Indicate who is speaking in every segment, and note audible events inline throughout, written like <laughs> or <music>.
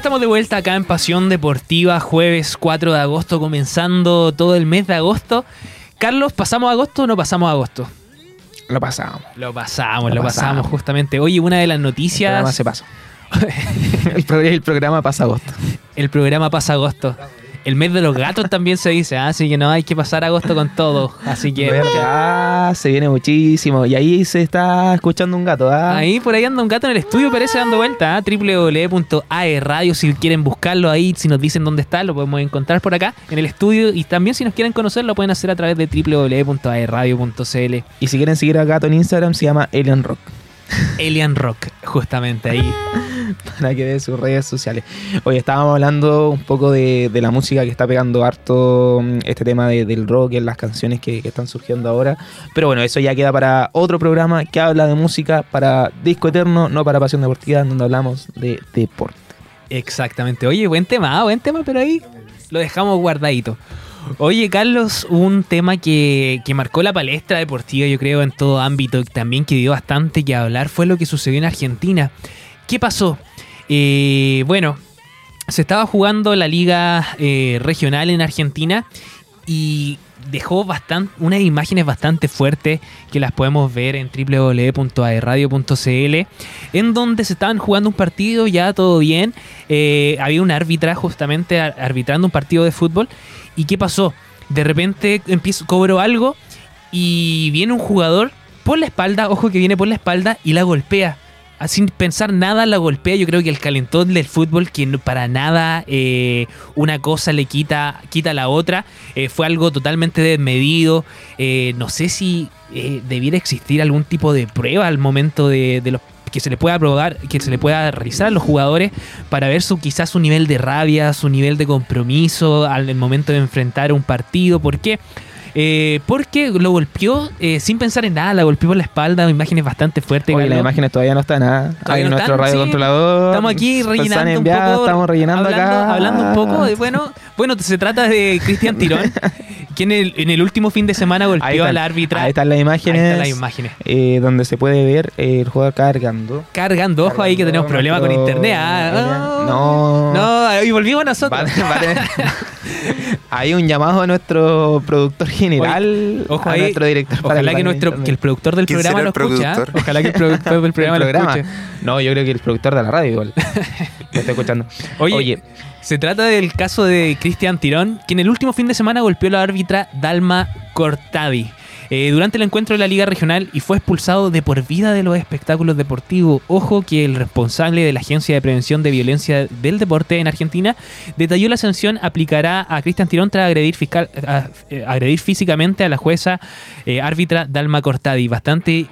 Speaker 1: Estamos de vuelta acá en Pasión Deportiva, jueves 4 de agosto, comenzando todo el mes de agosto. Carlos, ¿pasamos agosto o no pasamos agosto?
Speaker 2: Lo pasamos.
Speaker 1: Lo pasamos, lo, pasamos. justamente. Oye, una de las noticias.
Speaker 2: El programa se pasa. <laughs> el, programa pasa agosto.
Speaker 1: El programa pasa agosto. El mes de los gatos también se dice, ¿ah? así que no hay que pasar agosto con todo. Así que.
Speaker 2: Ah, se viene muchísimo. Y ahí se está escuchando un gato, ¿ah?
Speaker 1: Ahí por ahí anda un gato en el estudio, parece dando vuelta, ¿ah? www.aerradio. Si quieren buscarlo ahí, si nos dicen dónde está, lo podemos encontrar por acá en el estudio. Y también si nos quieren conocer, lo pueden hacer a través de www.aerradio.cl.
Speaker 2: Y si quieren seguir a gato en Instagram, se llama Alien Rock.
Speaker 1: Alien Rock, justamente ahí. <laughs> <laughs>
Speaker 2: para que vea sus redes sociales. Hoy estábamos hablando un poco de, la música que está pegando harto mm, este tema del rock en las canciones que, están surgiendo ahora. Pero bueno, eso ya queda para otro programa que habla de música para Disco Eterno, no para Pasión Deportiva, donde hablamos de deporte.
Speaker 1: Exactamente. Oye, buen tema, ah, buen tema, pero ahí lo dejamos guardadito. Oye, Carlos, un tema que, que, marcó la palestra deportiva, yo creo, en todo ámbito, también que dio bastante que hablar, fue lo que sucedió en Argentina. ¿Qué pasó? Eh, bueno, se estaba jugando la liga eh, regional en Argentina y dejó bastante, unas imágenes bastante fuertes que las podemos ver en www.aerradio.cl en donde se estaban jugando un partido, ya todo bien, eh, había un árbitra justamente arbitrando un partido de fútbol y ¿qué pasó? De repente empiezo, cobro algo y viene un jugador por la espalda, ojo que viene por la espalda y la golpea sin pensar nada la golpea. Yo creo que el calentón del fútbol, que para nada eh, una cosa le quita, quita la otra, eh, fue algo totalmente desmedido. Eh, no sé si debiera existir algún tipo de prueba al momento de, los que se le pueda probar, que se le pueda realizar a los jugadores para ver su quizás su nivel de rabia, su nivel de compromiso al momento de enfrentar un partido. ¿Por qué? Eh, porque lo golpeó eh, sin pensar en nada, la golpeó por la espalda, imágenes bastante fuertes.
Speaker 2: Oye, las imágenes todavía no están nada. ¿ah? Hay nuestro radio controlador.
Speaker 1: Estamos aquí rellenando un poco.
Speaker 2: Estamos rellenando acá.
Speaker 1: Hablando un poco. De, bueno, bueno, se trata de Cristian <laughs> Tirón, quien en el, último fin de semana golpeó al árbitra.
Speaker 2: Ahí están las imágenes. Ahí están las imágenes. Eh, donde se puede ver el jugador cargando.
Speaker 1: Cargando, ojo ahí que tenemos problemas con internet. Ah,
Speaker 2: no.
Speaker 1: No, y volvimos nosotros. <laughs>
Speaker 2: Hay un llamado a nuestro productor general,
Speaker 1: ojo a nuestro director. Ojalá que, nuestro, que el productor del programa lo escuche. ¿ah? Ojalá que el productor del <laughs> programa lo escuche.
Speaker 2: No, yo creo que el productor de la radio igual. <laughs> lo está escuchando.
Speaker 1: Oye, se trata del caso de Cristian Tirón, que en el último fin de semana golpeó a la árbitra Dalma Cortadi. Eh, durante el encuentro de la Liga Regional y fue expulsado de por vida de los espectáculos deportivos. Ojo que el responsable de la Agencia de Prevención de Violencia del Deporte en Argentina detalló la sanción aplicará a Cristian Tirón tras agredir, fiscal, eh, agredir físicamente a la jueza eh, árbitra Dalma Cortadi. Bastante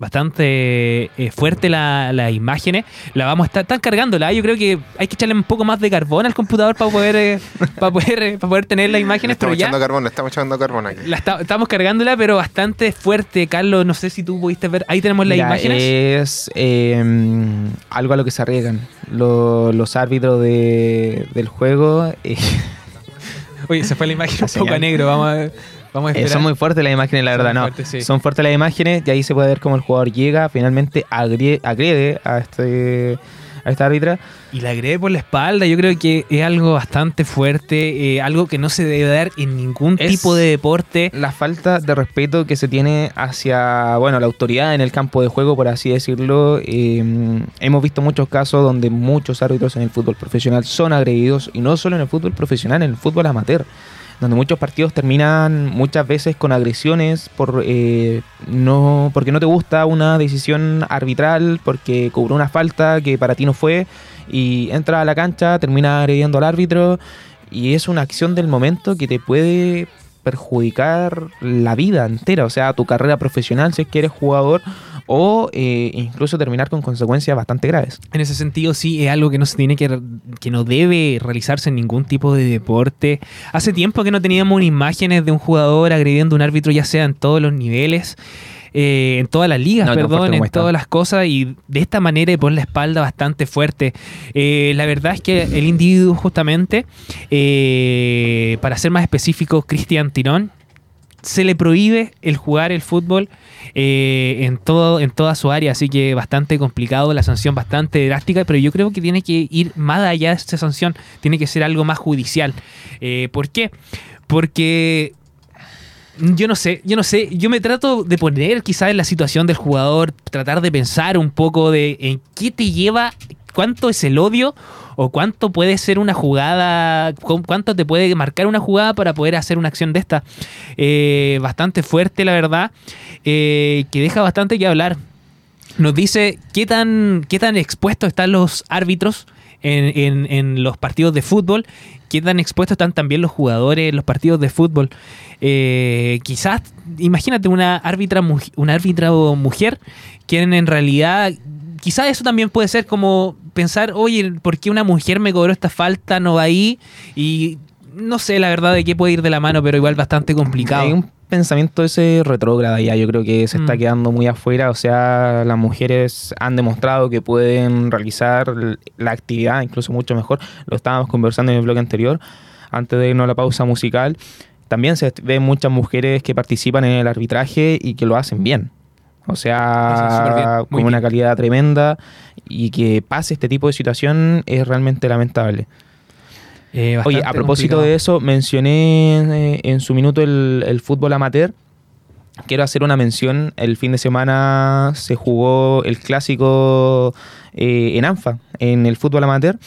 Speaker 1: bastante eh, fuerte las la imágenes. La vamos a estar tan cargándola. Yo creo que hay que echarle un poco más de carbón al computador para poder, eh, <laughs> para poder, eh, para poder tener las imágenes.
Speaker 3: Estamos echando carbón, estamos echando carbón aquí.
Speaker 1: estamos cargándola, pero bastante fuerte. Carlos, no sé si tú pudiste ver. Ahí tenemos las imágenes.
Speaker 2: Es em, algo a lo que se arriesgan los árbitros de, del juego.
Speaker 1: Oye, se fue la imagen <laughs> un poco a negro. Vamos a ver.
Speaker 2: Eh, son muy fuertes las imágenes, la verdad, no. Son fuertes las imágenes y ahí se puede ver cómo el jugador llega, finalmente agrede a este a esta árbitra.
Speaker 1: Y la agrede por la espalda, yo creo que es algo bastante fuerte, eh, algo que no se debe dar en ningún tipo de deporte.
Speaker 2: La falta de respeto que se tiene hacia, bueno, la autoridad en el campo de juego, por así decirlo. Eh, hemos visto muchos casos donde muchos árbitros en el fútbol profesional son agredidos, y no solo en el fútbol profesional, en el fútbol amateur donde muchos partidos terminan muchas veces con agresiones por eh, no porque no te gusta una decisión arbitral, porque cobró una falta que para ti no fue y entra a la cancha, termina agrediendo al árbitro y es una acción del momento que te puede perjudicar la vida entera, o sea, tu carrera profesional si es que eres jugador o eh, incluso terminar con consecuencias bastante graves.
Speaker 1: En ese sentido, sí, es algo que no se tiene que, que no debe realizarse en ningún tipo de deporte. Hace tiempo que no teníamos imágenes de un jugador agrediendo a un árbitro, ya sea en todos los niveles. Eh, en todas las ligas, perdón, en todas las cosas y de esta manera por la espalda bastante fuerte. Eh, la verdad es que el individuo justamente, para ser más específico, Cristian Tirón, se le prohíbe el jugar el fútbol eh, en, todo, en toda su área, así que bastante complicado, la sanción bastante drástica, pero yo creo que tiene que ir más allá de esta sanción, tiene que ser algo más judicial. Eh, ¿Por qué? Porque yo no sé, yo no sé, yo me trato de poner quizás en la situación del jugador, tratar de pensar un poco de en qué te lleva, cuánto es el odio o cuánto puede ser una jugada, cuánto te puede marcar una jugada para poder hacer una acción de esta. Eh, bastante fuerte, la verdad, eh, que deja bastante que hablar. Nos dice qué tan, qué tan expuestos están los árbitros en, en, los partidos de fútbol, qué tan expuestos están también los jugadores en los partidos de fútbol. Eh, quizás, imagínate una árbitra, una árbitra mujer, quien en realidad quizás eso también puede ser como pensar, oye, ¿por qué una mujer me cobró esta falta? No va ahí. Y no sé la verdad de qué puede ir de la mano, pero igual bastante complicado.
Speaker 2: Hay un pensamiento ese retrógrada ya, yo creo que se está mm. quedando muy afuera. O sea, las mujeres han demostrado que pueden realizar la actividad incluso mucho mejor. Lo estábamos conversando en el blog anterior, antes de irnos a la pausa musical. También se ven muchas mujeres que participan en el arbitraje y que lo hacen bien. O sea, con una calidad tremenda y que pase este tipo de situación es realmente lamentable. Eh, Oye, a propósito de eso, mencioné eh, en su minuto el, fútbol amateur. Quiero hacer una mención. El fin de semana se jugó el clásico eh, en ANFA, en el fútbol amateur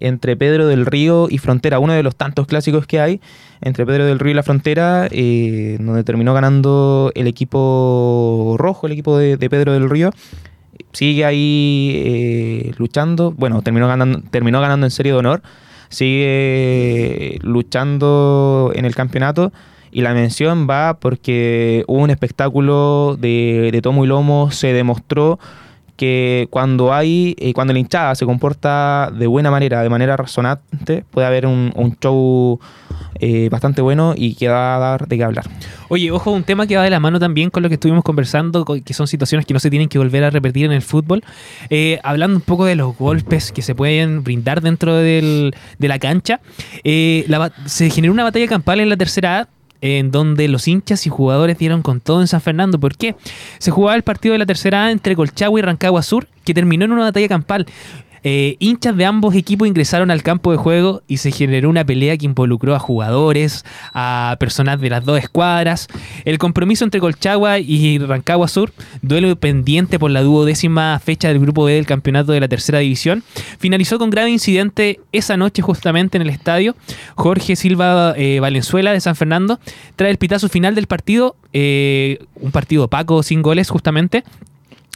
Speaker 2: entre Pedro del Río y Frontera, uno de los tantos clásicos que hay entre Pedro del Río y la Frontera, eh, donde terminó ganando el equipo rojo, el equipo de, Pedro del Río. Sigue ahí eh, luchando, bueno, terminó ganando, terminó ganando en serie de honor, sigue luchando en el campeonato. Y la mención va porque hubo un espectáculo de tomo y lomo, se demostró que cuando hay, eh, cuando la hinchada se comporta de buena manera, de manera razonante, puede haber un, show eh, bastante bueno y que va a dar de qué hablar.
Speaker 1: Oye, ojo, un tema que va de la mano también con lo que estuvimos conversando, que son situaciones que no se tienen que volver a repetir en el fútbol. Eh, hablando un poco de los golpes que se pueden brindar dentro de la cancha, se generó una batalla campal en la tercera A en donde los hinchas y jugadores dieron con todo en San Fernando. ¿Por qué? Se jugaba el partido de la tercera A entre Colchagua y Rancagua Sur, que terminó en una batalla campal. Eh, hinchas de ambos equipos ingresaron al campo de juego y se generó una pelea que involucró a jugadores, a personas de las dos escuadras. El compromiso entre Colchagua y Rancagua Sur, duelo pendiente por la duodécima fecha del grupo B del campeonato de la tercera división, finalizó con grave incidente esa noche justamente en el estadio. Jorge Silva eh, Valenzuela de San Fernando trae el pitazo final del partido, eh, un partido opaco sin goles justamente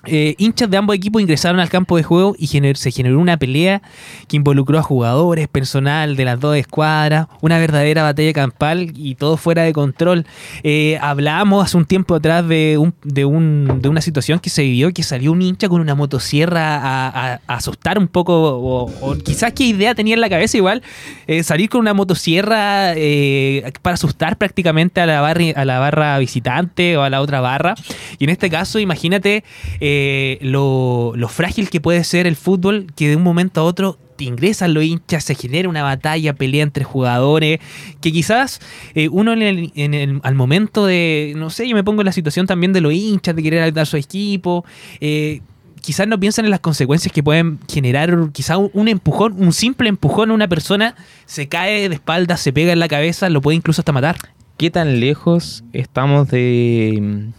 Speaker 1: eh, hinchas de ambos equipos ingresaron al campo de juego y se generó una pelea que involucró a jugadores, personal de las dos escuadras, una verdadera batalla campal y todo fuera de control. Eh, hablábamos hace un tiempo atrás de, de, una situación que se vivió, que salió un hincha con una motosierra a, asustar un poco, o, quizás qué idea tenía en la cabeza igual, eh, salir con una motosierra para asustar prácticamente a la, a la barra visitante o a la otra barra. Y en este caso, imagínate... Eh, lo, frágil que puede ser el fútbol, que de un momento a otro te ingresan los hinchas, se genera una batalla, pelea entre jugadores, que quizás eh, uno en el, al momento de, no sé, yo me pongo en la situación también de los hinchas, de querer ayudar su equipo, eh, quizás no piensan en las consecuencias que pueden generar, quizás un, empujón, un simple empujón a una persona, se cae de espaldas, se pega en la cabeza, lo puede incluso hasta matar.
Speaker 2: ¿Qué tan lejos estamos de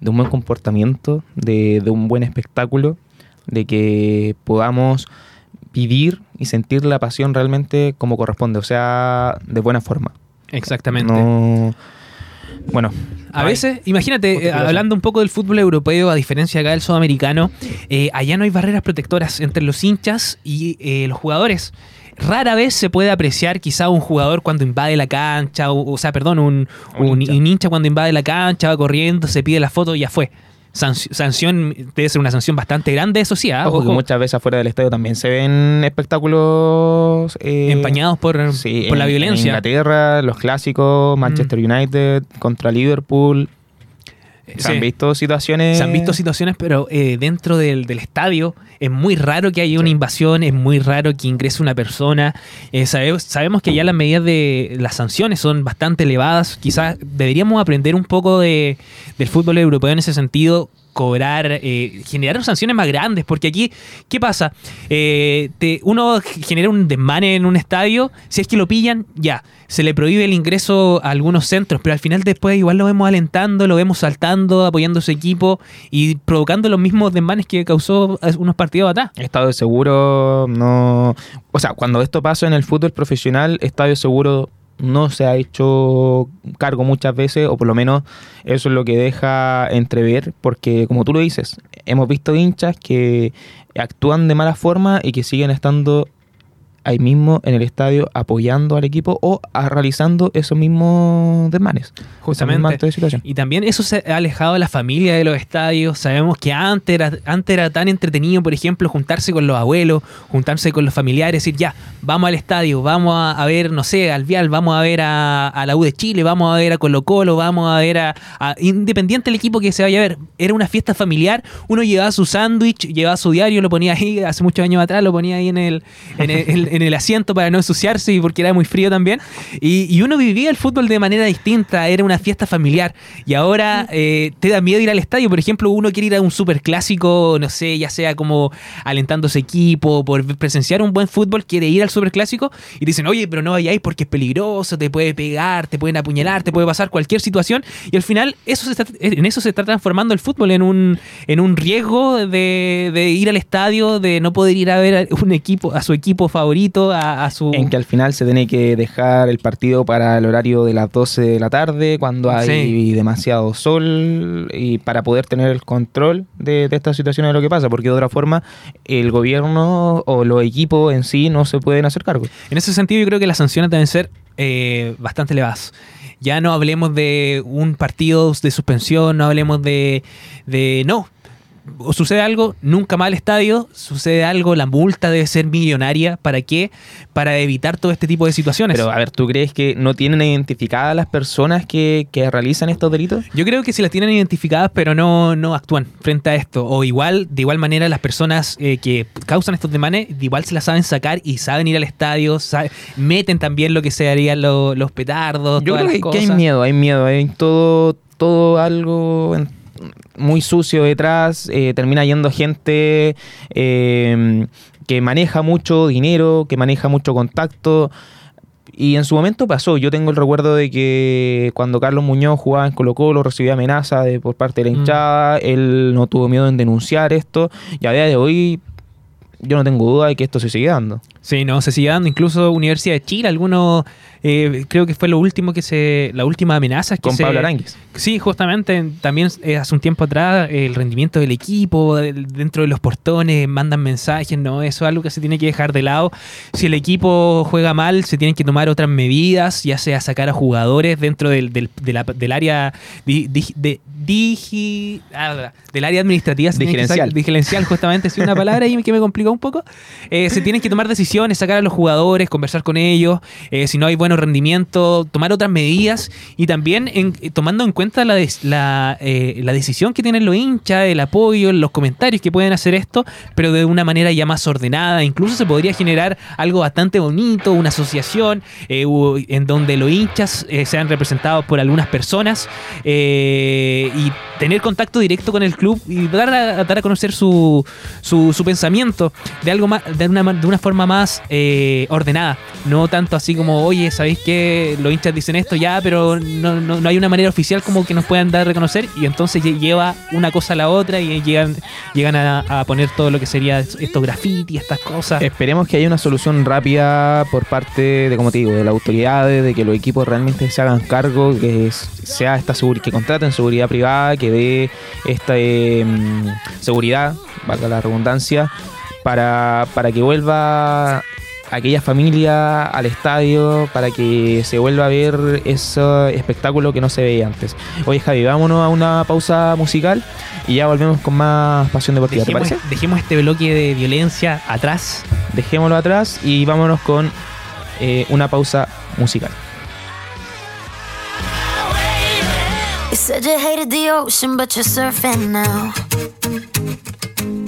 Speaker 2: de un buen comportamiento, de, un buen espectáculo, de que podamos vivir y sentir la pasión realmente como corresponde, o sea, de buena forma.
Speaker 1: Exactamente.
Speaker 2: bueno.
Speaker 1: A veces, imagínate, eh, hablando un poco del fútbol europeo, a diferencia acá del sudamericano, eh, allá no hay barreras protectoras entre los hinchas y eh, los jugadores rara vez se puede apreciar quizá un jugador cuando invade la cancha, o, sea, perdón, un, un, hincha. cuando invade la cancha, va corriendo, se pide la foto y ya fue. sanción debe ser una sanción bastante grande, eso sí. ¿ah?
Speaker 2: muchas veces afuera del estadio también se ven espectáculos
Speaker 1: eh, empañados por, por la violencia.
Speaker 2: En Inglaterra, los clásicos, Manchester mm. United contra Liverpool. Se han visto situaciones.
Speaker 1: Se han visto situaciones, pero eh, dentro del, del estadio es muy raro que haya una invasión, es muy raro que ingrese una persona. Eh, sabe- sabemos que ya las medidas de las sanciones son bastante elevadas. Quizás deberíamos aprender un poco de, del fútbol europeo en ese sentido cobrar, eh, generar sanciones más grandes, porque aquí, ¿qué pasa? Eh, te- uno genera un desmane en un estadio, si es que lo pillan, ya, se le prohíbe el ingreso a algunos centros, pero al final después igual lo vemos alentando, lo vemos saltando, apoyando a su equipo y provocando los mismos desmanes que causó unos partidos atrás.
Speaker 2: Estado de seguro no. O sea, cuando esto pasa en el fútbol profesional, Estadio Seguro no se ha hecho cargo muchas veces, o por lo menos eso es lo que deja entrever, porque como tú lo dices, hemos visto hinchas que actúan de mala forma y que siguen estando ahí mismo en el estadio apoyando al equipo o a- realizando esos mismos desmanes.
Speaker 1: Justamente.
Speaker 2: De situación.
Speaker 1: Y también eso se ha alejado a la familia de los estadios. Sabemos que antes era, antes era tan entretenido, por ejemplo, juntarse con los abuelos, juntarse con los familiares, decir, ya, vamos al estadio, vamos a, a ver, no sé, al Vial, vamos a ver a, a la U de Chile, vamos a ver a Colo Colo, vamos a ver a, a- Independiente del equipo que se vaya a ver. Era una fiesta familiar, uno llevaba su sándwich, llevaba su diario, lo ponía ahí, hace muchos años atrás, lo ponía ahí en el, en el, en el asiento para no ensuciarse y porque era muy frío también. Y, y uno vivía el fútbol de manera distinta, era una fiesta familiar. Y ahora eh, te da miedo ir al estadio. Por ejemplo, uno quiere ir a un super clásico, no sé, ya sea como alentando a su equipo, por presenciar un buen fútbol, quiere ir al super clásico y dicen, oye, pero no vayáis porque es peligroso, te puede pegar, te pueden apuñalar, te puede pasar cualquier situación. Y al final, eso se está- en eso se está transformando el fútbol, en un, en un riesgo de, de ir al estadio, de no poder ir a ver a un equipo, a su equipo favorito, a, a su.
Speaker 2: En que al final se tiene que dejar el partido para el horario de las 12 de la tarde, cuando hay
Speaker 1: Sí.
Speaker 2: demasiado sol, y para poder tener el control de, de esta situación de lo que pasa, porque de otra forma el gobierno o los equipos en sí no se pueden hacer cargo.
Speaker 1: En ese sentido, yo creo que las sanciones deben ser eh, bastante elevadas. Ya no hablemos de un partido de suspensión, no hablemos de. de no. O sucede algo, nunca más al estadio, sucede algo, la multa debe ser millonaria. ¿Para qué? Para evitar todo este tipo de situaciones.
Speaker 2: Pero a ver, ¿tú crees que no tienen identificadas las personas que, que realizan estos delitos?
Speaker 1: Yo creo que si las tienen identificadas, pero no, no actúan frente a esto. O igual, de igual manera, las personas eh, que causan estos demanes, de igual se las saben sacar y saben ir al estadio, meten también lo que se harían lo- los petardos.
Speaker 2: Yo
Speaker 1: todas
Speaker 2: creo
Speaker 1: las
Speaker 2: que, que hay
Speaker 1: cosas.
Speaker 2: miedo, hay miedo, hay todo, todo algo en- muy sucio detrás, eh, termina yendo gente eh, que maneja mucho dinero, que maneja mucho contacto. Y en su momento pasó, yo tengo el recuerdo de que cuando Carlos Muñoz jugaba en Colo Colo recibía amenazas de, por parte de la
Speaker 1: Mm.
Speaker 2: hinchada, él no tuvo miedo en denunciar esto y a día de hoy yo no tengo duda de que esto se sigue dando.
Speaker 1: Sí, no, se sigue dando. Incluso Universidad de Chile, algunos, eh, creo que fue lo último que se, la última amenaza que
Speaker 2: Con
Speaker 1: se-
Speaker 2: Pablo Aránguiz.
Speaker 1: Sí, justamente, también eh, hace un tiempo atrás el rendimiento del equipo, dentro de los portones, mandan mensajes, no, eso es algo que se tiene que dejar de lado. Si el equipo juega mal, se tienen que tomar otras medidas, ya sea sacar a jugadores dentro del, del, de la- del área di- di- de, digi- ah, del área administrativa.
Speaker 2: Digerencial.
Speaker 1: sacar- Digerencial, justamente, es una palabra ahí que me complicó un poco. Eh, se tienen que tomar decisiones, sacar a los jugadores, conversar con ellos, eh, si no hay buenos rendimientos, tomar otras medidas y también en- eh, tomando en cuenta la, eh, la decisión que tienen los hinchas, el apoyo, los comentarios que pueden hacer esto, pero de una manera ya más ordenada. Incluso se podría generar algo bastante bonito, una asociación en donde los hinchas sean representados por algunas personas y tener contacto directo con el club y dar a, dar a conocer su, su, su pensamiento de algo más, de una, de una forma más eh, ordenada. No tanto así como, oye, ¿sabéis qué? Los hinchas dicen esto ya, pero no, no, no hay una manera oficial como que nos puedan dar a reconocer y entonces lle- lleva una cosa a la otra y llegan, llegan a, poner todo lo que sería estos grafitis, estas cosas.
Speaker 2: Esperemos que haya una solución rápida por parte de, como te digo, de las autoridades, de que los equipos realmente se hagan cargo, que sea esta seguri- que contraten seguridad privada, que dé esta mm, seguridad, valga la redundancia, para, para que vuelva aquella familia al estadio, para que se vuelva a ver ese espectáculo que no se veía antes. Oye Javi, vámonos a una pausa musical y ya volvemos con más pasión deportiva, ¿te parece?
Speaker 1: dejemos este bloque de violencia atrás.
Speaker 2: dejémoslo atrás y vámonos con eh, una pausa musical.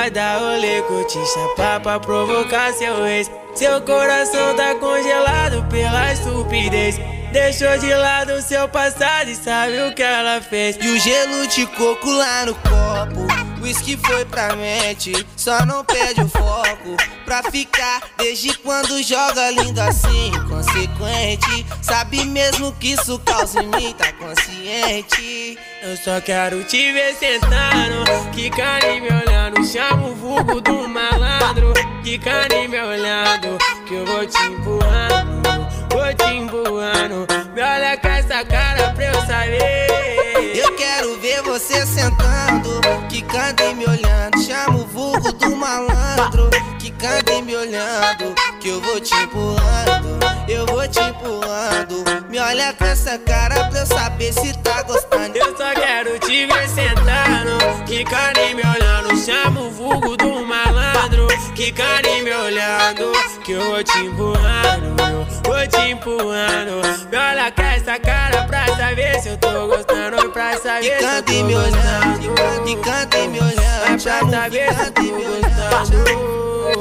Speaker 4: Vai dar rolê, curtir, chapar pra provocar seu ex. Seu coração tá congelado pela estupidez. Deixou de lado seu passado e sabe o que ela fez.
Speaker 5: E o gelo de coco lá no copo. Whisky foi pra mente, só não perde o foco. Pra ficar, desde quando joga lindo assim, consequente. Sabe mesmo que isso causa em mim, tá consciente.
Speaker 4: Eu só quero te ver sentando, quicando e me olhando. Chama o vulgo do malandro, quicando e me olhando. Que eu vou te empurrando, vou te empurrando. Me olha com essa cara pra eu saber.
Speaker 5: Eu quero ver você sentando, quicando e me olhando. Chama o vulgo do malandro, quicando e me olhando. Que eu vou te empurrando, eu vou te empurrando. Me olha com essa cara pra eu saber se tá gostando.
Speaker 4: Eu só quero te ver sentando, quicando e me olhando. Chama o vulgo do malandro, quicando e me olhando. Que eu vou te empurrando, eu vou te empurrando. Me olha com essa cara pra saber se eu tô gostando. Pra saber se eu tô
Speaker 5: e me olhando,
Speaker 4: gostando.
Speaker 5: quicando e me
Speaker 4: É
Speaker 5: olhando.
Speaker 4: pra
Speaker 5: Chama o
Speaker 4: saber se eu tô
Speaker 5: me
Speaker 4: gostando.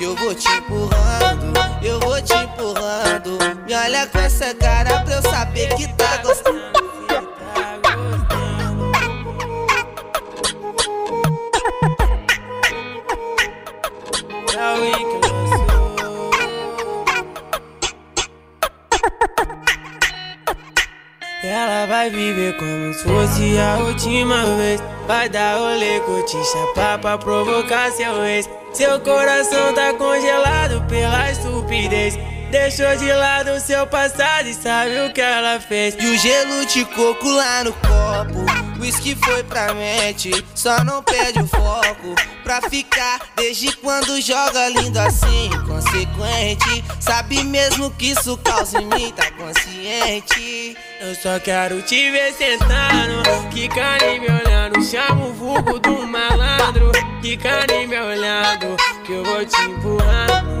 Speaker 5: Olhando. Eu vou te, empurrando, eu vou te empurrando. Me olha com essa cara pra eu saber que tá gostando.
Speaker 4: Ela vai viver como se fosse a última vez. Vai dar rolê, curtir, chapar pra provocar seu ex. Seu coração tá congelado pela estupidez. Deixou de lado seu passado e sabe o que ela fez.
Speaker 5: E o gelo de coco lá no copo. Whisky foi pra mente, só não perde o foco. Pra ficar, desde quando joga lindo assim, consequente. Sabe mesmo que isso causa em mim, tá consciente.
Speaker 4: Eu só quero te ver sentando, quicando e me olhando. Chama o vulgo do malandro, quicando e me olhando. Que eu vou te empurrando,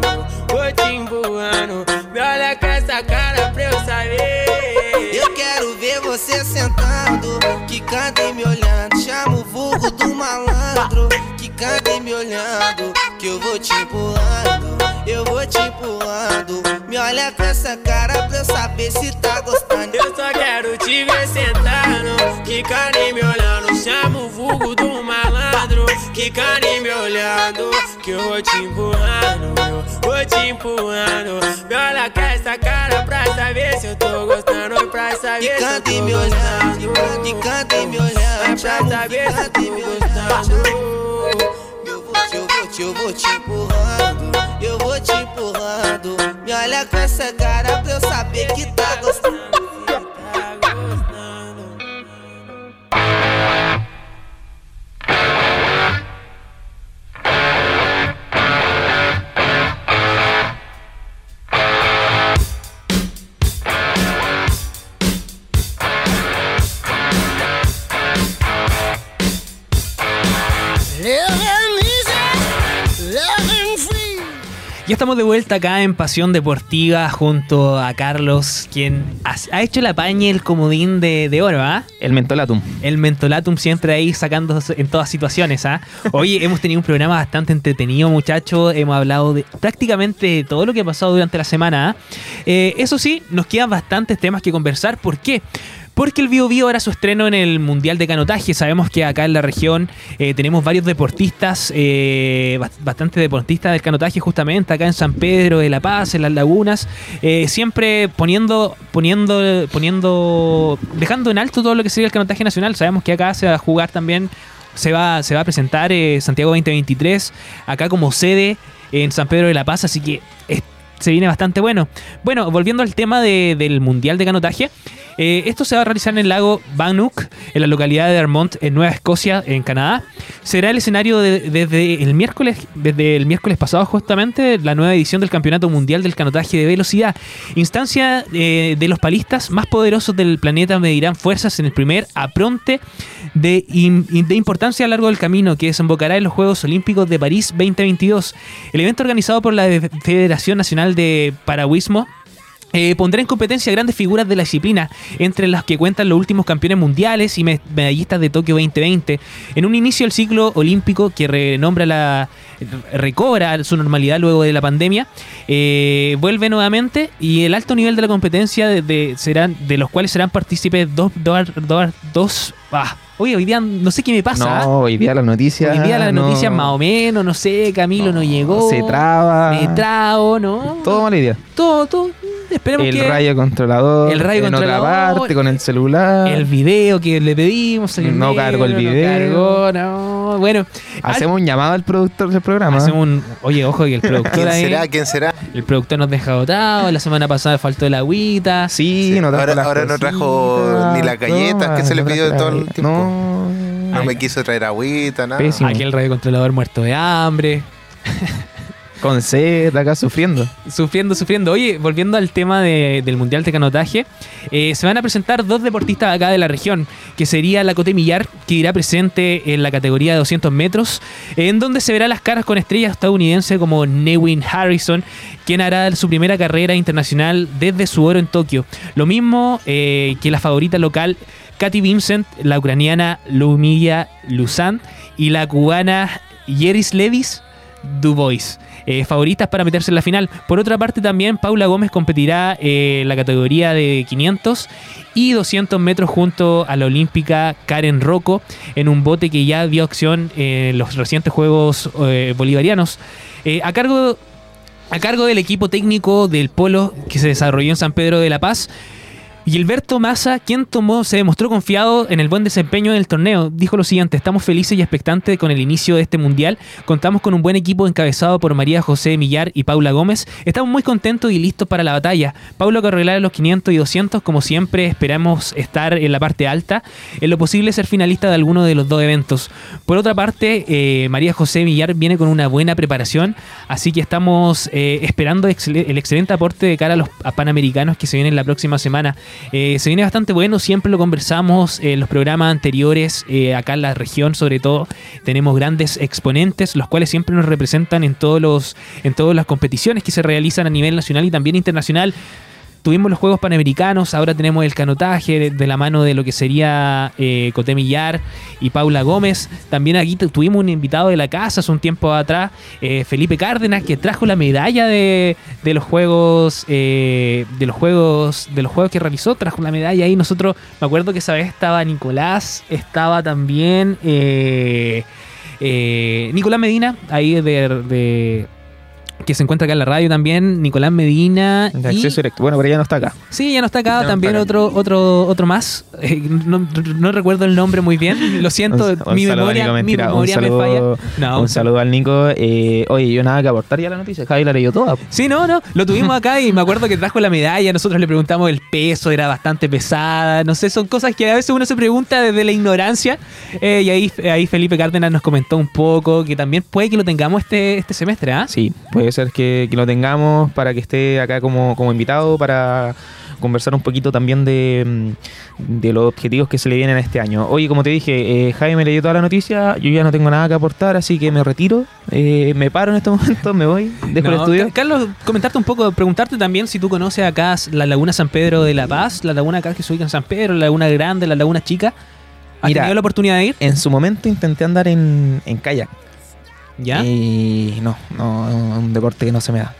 Speaker 4: vou te empurrando. Me olha com essa cara pra eu saber.
Speaker 5: Eu quero ver você sentando, quicando e me olhando. Chama o vulgo do malandro, quicando e me olhando. Que eu vou te empurrando, eu vou te empurrando. Me olha com essa cara pra eu saber se tá gostando.
Speaker 4: Eu só quero te ver sentando, quicando e me olhando. Chama o vulgo do malandro, quicando e me olhando. Que eu vou te empurrando, eu te empurrando. Me olha com essa cara pra saber se eu tô gostando. Pra saber se eu
Speaker 5: e
Speaker 4: tô
Speaker 5: me olhando,
Speaker 4: gostando.
Speaker 5: quicando e me olhando.
Speaker 4: pra saber se eu
Speaker 5: e
Speaker 4: tô gostando.
Speaker 5: Eu vou, eu vou, te, eu vou te empurrando, eu vou te empurrando. Me olha com essa cara pra eu saber que tá gostando.
Speaker 1: Ya estamos de vuelta acá en Pasión Deportiva junto a Carlos, quien ha, hecho la paña el comodín de, de oro, ¿ah?
Speaker 2: El mentolatum.
Speaker 1: El mentolatum siempre ahí sacando en todas situaciones, ¿ah? Oye, <laughs> hemos tenido un programa bastante entretenido, muchachos. Hemos hablado de prácticamente todo lo que ha pasado durante la semana. ¿ah? Eh, eso sí, nos quedan bastantes temas que conversar. ¿Por qué? Porque el Bio Bio hará su estreno en el Mundial de Canotaje. Sabemos que acá en la región eh, tenemos varios deportistas, eh, bast- bastante deportistas del canotaje justamente, acá en San Pedro de la Paz, en las lagunas, eh, siempre poniendo, poniendo, poniendo, dejando en alto todo lo que sería el canotaje nacional. Sabemos que acá se va a jugar también, se va, se va a presentar eh, Santiago 2023, acá como sede en San Pedro de la Paz, así que se viene bastante bueno. Bueno, volviendo al tema de- del Mundial de Canotaje, eh, esto se va a realizar en el lago Bannock, en la localidad de Armont, en Nueva Escocia, en Canadá. Será el escenario de- desde el miércoles, desde el miércoles pasado justamente, la nueva edición del Campeonato Mundial del Canotaje de Velocidad. Instancia eh, de los palistas más poderosos del planeta medirán fuerzas en el primer apronte de, de importancia a lo largo del camino que desembocará en los Juegos Olímpicos de París 2022. El evento organizado por la Federación Nacional de Paragüismo eh, pondrá en competencia grandes figuras de la disciplina, entre las que cuentan los últimos campeones mundiales y me- medallistas de Tokio 2020. En un inicio del ciclo olímpico que renombra la recobra su normalidad luego de la pandemia, eh, vuelve nuevamente y el alto nivel de la competencia de, serán de los cuales serán partícipes dos, dos- ah, oye hoy día no sé qué me pasa. ¿ah?
Speaker 2: No, hoy día las noticias.
Speaker 1: Hoy día las
Speaker 2: no-
Speaker 1: noticias más o menos, no sé, Camilo no, llegó.
Speaker 2: Se traba.
Speaker 1: Me trago, ¿no?
Speaker 2: Todo mala idea.
Speaker 1: Todo, todo. Esperemos
Speaker 2: El
Speaker 1: que
Speaker 2: radio controlador.
Speaker 1: El radio
Speaker 2: en
Speaker 1: controlador.
Speaker 2: otra parte, con el celular.
Speaker 1: el video que le pedimos
Speaker 2: No
Speaker 1: negro,
Speaker 2: cargó el
Speaker 1: no
Speaker 2: video.
Speaker 1: no. Bueno,
Speaker 2: Hacemos un llamado al productor del programa.
Speaker 1: hacemos un. Oye, ojo que el productor
Speaker 3: ¿Quién
Speaker 1: ahí.
Speaker 3: será? ¿Quién será?
Speaker 1: El productor nos deja agotado. La semana pasada faltó el agüita.
Speaker 2: Sí,
Speaker 3: Sí,
Speaker 2: no trajo
Speaker 3: ahora-
Speaker 2: las
Speaker 3: ahora no trajo ni las galletas que se le pidió
Speaker 2: trajo
Speaker 3: todo el tiempo.
Speaker 2: No.
Speaker 3: No
Speaker 1: Ay.
Speaker 3: me quiso traer agüita, nada.
Speaker 2: Pésimo.
Speaker 1: Aquel radiocontrolador muerto de hambre.
Speaker 2: Con sed acá sufriendo.
Speaker 1: Sufriendo, sufriendo. Oye, volviendo al tema de- del Mundial de Canotaje, eh, se van a presentar dos deportistas acá de la región, que sería la Cote Millar, que irá presente en la categoría de 200 metros, en donde se verá las caras con estrellas estadounidenses como Newin Harrison, quien hará su primera carrera internacional desde su oro en Tokio. Lo mismo eh, que la favorita local Katy Vincent, la ucraniana Lumilla Luzan y la cubana Yeris Levis Dubois. Eh, favoritas para meterse en la final. Por otra parte, también Paula Gómez competirá eh, en la categoría de 500 y 200 metros junto a la olímpica Karen Rocco en un bote que ya dio acción en los recientes Juegos eh, Bolivarianos. Eh, a cargo a cargo del equipo técnico del polo que se desarrolló en San Pedro de la Paz. Gilberto Massa, quien tomó, se demostró confiado en el buen desempeño del torneo. Dijo lo siguiente: Estamos felices y expectantes con el inicio de este mundial. Contamos con un buen equipo encabezado por María José Millar y Paula Gómez. Estamos muy contentos y listos para la batalla. Paula correrá los 500 y 200. Como siempre, esperamos estar en la parte alta. En lo posible, ser finalista de alguno de los dos eventos. Por otra parte, eh, María José Millar viene con una buena preparación. Así que estamos eh, esperando el excelente aporte de cara a los a panamericanos que se vienen la próxima semana. Eh, se viene bastante bueno, siempre lo conversamos en los programas anteriores, eh, acá en la región sobre todo. Tenemos grandes exponentes, los cuales siempre nos representan en, todos los, en todas las competiciones que se realizan a nivel nacional y también internacional. Tuvimos los Juegos Panamericanos, ahora tenemos el canotaje de, la mano de lo que sería eh, Coté Millar y Paula Gómez. También aquí tu- tuvimos un invitado de la casa hace un tiempo atrás, eh, Felipe Cárdenas, que trajo la medalla de, de los Juegos eh, de los Juegos de los Juegos que realizó, trajo la medalla ahí. Nosotros, me acuerdo que esa vez estaba Nicolás, estaba también eh, eh, Nicolás Medina, ahí de, de- que se encuentra acá en la radio también, Nicolás Medina
Speaker 2: De
Speaker 1: y-
Speaker 2: acceso directo. Bueno, pero ya no está acá.
Speaker 1: Sí, ya no está acá.
Speaker 2: Ya no
Speaker 1: también
Speaker 2: está acá.
Speaker 1: otro, otro, otro más. Eh, no, no recuerdo el nombre muy bien. Lo siento,
Speaker 2: Un- un
Speaker 1: mi memoria,
Speaker 2: Nico,
Speaker 1: mi.
Speaker 2: Un
Speaker 1: memoria me falla. No,
Speaker 2: un saludo al Nico. Eh, oye, yo nada que aportar ya a la noticia. Javi la leyó toda.
Speaker 1: Sí, no, no. Lo tuvimos acá y me acuerdo que trajo la medalla. Nosotros le preguntamos el peso, era bastante pesada. No sé, son cosas que a veces uno se pregunta desde la ignorancia. Eh, y ahí, ahí Felipe Cárdenas nos comentó un poco que también puede que lo tengamos este, este semestre, ¿ah?
Speaker 2: Sí, puede ser que, que lo tengamos para que esté acá como, como invitado para conversar un poquito también de, mm, de los objetivos que se le vienen este año. Oye, como te dije, eh, Jaime me leyó toda la noticia, yo ya no tengo nada que aportar, así que me retiro, eh, me paro en este <laughs> momento, me voy, dejo el
Speaker 1: No,
Speaker 2: estudio.
Speaker 1: Ca- Carlos, comentarte un poco, preguntarte también si tú conoces acá la Laguna San Pedro de la Paz, la laguna acá que se ubica en San Pedro, la Laguna Grande, la Laguna Chica. ¿Has
Speaker 2: Mira,
Speaker 1: tenido la oportunidad de ir?
Speaker 2: En su momento intenté andar en, en kayak.
Speaker 1: ¿Ya?
Speaker 2: Y no, no, es un deporte que no se me da.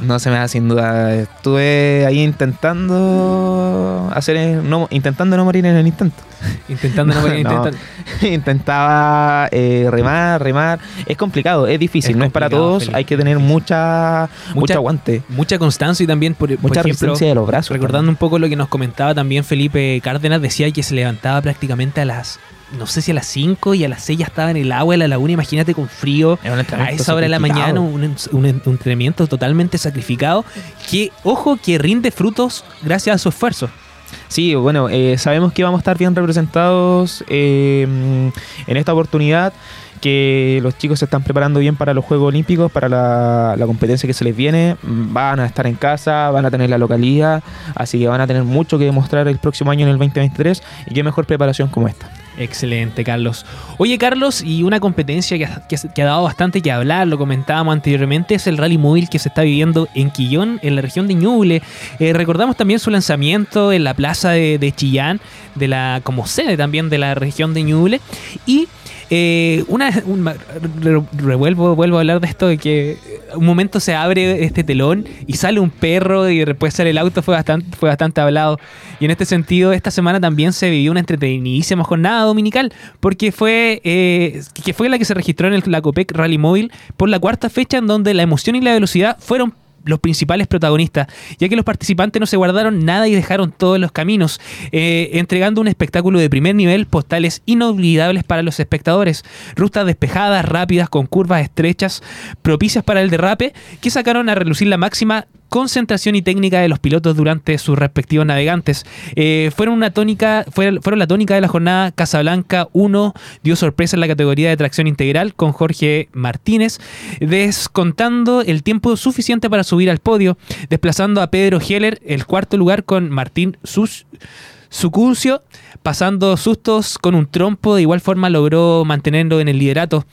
Speaker 2: No se me da sin duda. Estuve ahí intentando hacer no, intentando no morir en el intento. <laughs>
Speaker 1: Intentando no morir, <laughs>
Speaker 2: No.
Speaker 1: intentando- <laughs>
Speaker 2: Intentaba eh, remar, remar. Es complicado, es difícil,
Speaker 1: Es
Speaker 2: no es para todos. Hay que tener mucha, mucho
Speaker 1: Mucha-
Speaker 2: aguante,
Speaker 1: Mucha constancia y también, por, por
Speaker 2: mucha
Speaker 1: ejemplo,
Speaker 2: resistencia de los brazos.
Speaker 1: recordando un poco lo que nos comentaba también Felipe Cárdenas, decía que se levantaba prácticamente a las, no sé si a las 5 y a las 6 ya estaba en el agua de la laguna, imagínate con frío. A esa hora de la mañana, un entrenamiento totalmente sacrificado, que, ojo, que rinde frutos gracias a su esfuerzo.
Speaker 2: Sí, bueno, eh, sabemos que vamos a estar bien representados eh, en esta oportunidad, que los chicos se están preparando bien para los Juegos Olímpicos, para la, la competencia que se les viene, van a estar en casa, van a tener la localidad, así que van a tener mucho que demostrar el próximo año en el 2023 y qué mejor preparación como esta.
Speaker 1: Excelente, Carlos. Oye, Carlos, y una competencia que ha, que ha- dado bastante que hablar, lo comentábamos anteriormente, es el rally móvil que se está viviendo en Quillón, en la región de Ñuble. Eh, recordamos también su lanzamiento en la plaza de, de Chillán, de la, como sede también de la región de Ñuble. Y eh, una, un- re- revuelvo, vuelvo a hablar de esto de que un momento se abre este telón y sale un perro y después sale el auto, fue bastante, fue bastante hablado. Y en este sentido, esta semana también se vivió una entretenidísima jornada dominical, porque fue, eh, que fue la que se registró en el, la Copec Rally Móvil por la cuarta fecha en donde la emoción y la velocidad fueron los principales protagonistas, ya que los participantes no se guardaron nada y dejaron todos los caminos, eh, entregando un espectáculo de primer nivel, postales inolvidables para los espectadores, rutas despejadas, rápidas, con curvas estrechas, propicias para el derrape, que sacaron a relucir la máxima concentración y técnica de los pilotos durante sus respectivos navegantes. Eh, fueron una tónica, fueron, fueron la tónica de la jornada. Casablanca 1 dio sorpresa en la categoría de tracción integral con Jorge Martínez, descontando el tiempo suficiente para subir al podio, desplazando a Pedro Heller el cuarto lugar con Martín Sus. Sucuncio, pasando sustos con un trompo, de igual forma logró mantenerlo en el liderato.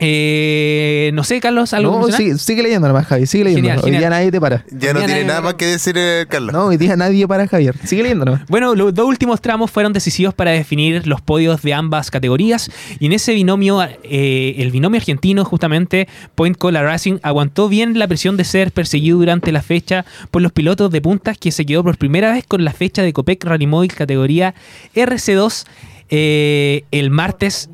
Speaker 1: Eh, no sé, Carlos, algo
Speaker 2: No, sigue, sigue leyendo nomás, Javi. Sigue leyendo.
Speaker 1: Genial,
Speaker 2: hoy
Speaker 1: genial.
Speaker 2: día nadie te para.
Speaker 3: Ya no tiene nada más que decir, eh, Carlos.
Speaker 2: No, hoy día nadie para Javier. Sigue leyendo nomás.
Speaker 1: Bueno, los dos últimos tramos fueron decisivos para definir los podios de ambas categorías y en ese binomio, eh, el binomio argentino justamente, Point Cola Racing, aguantó bien la presión de ser perseguido durante la fecha por los pilotos de puntas que se quedó por primera vez con la fecha de Copec Rally Mobile categoría RC2 eh, el martes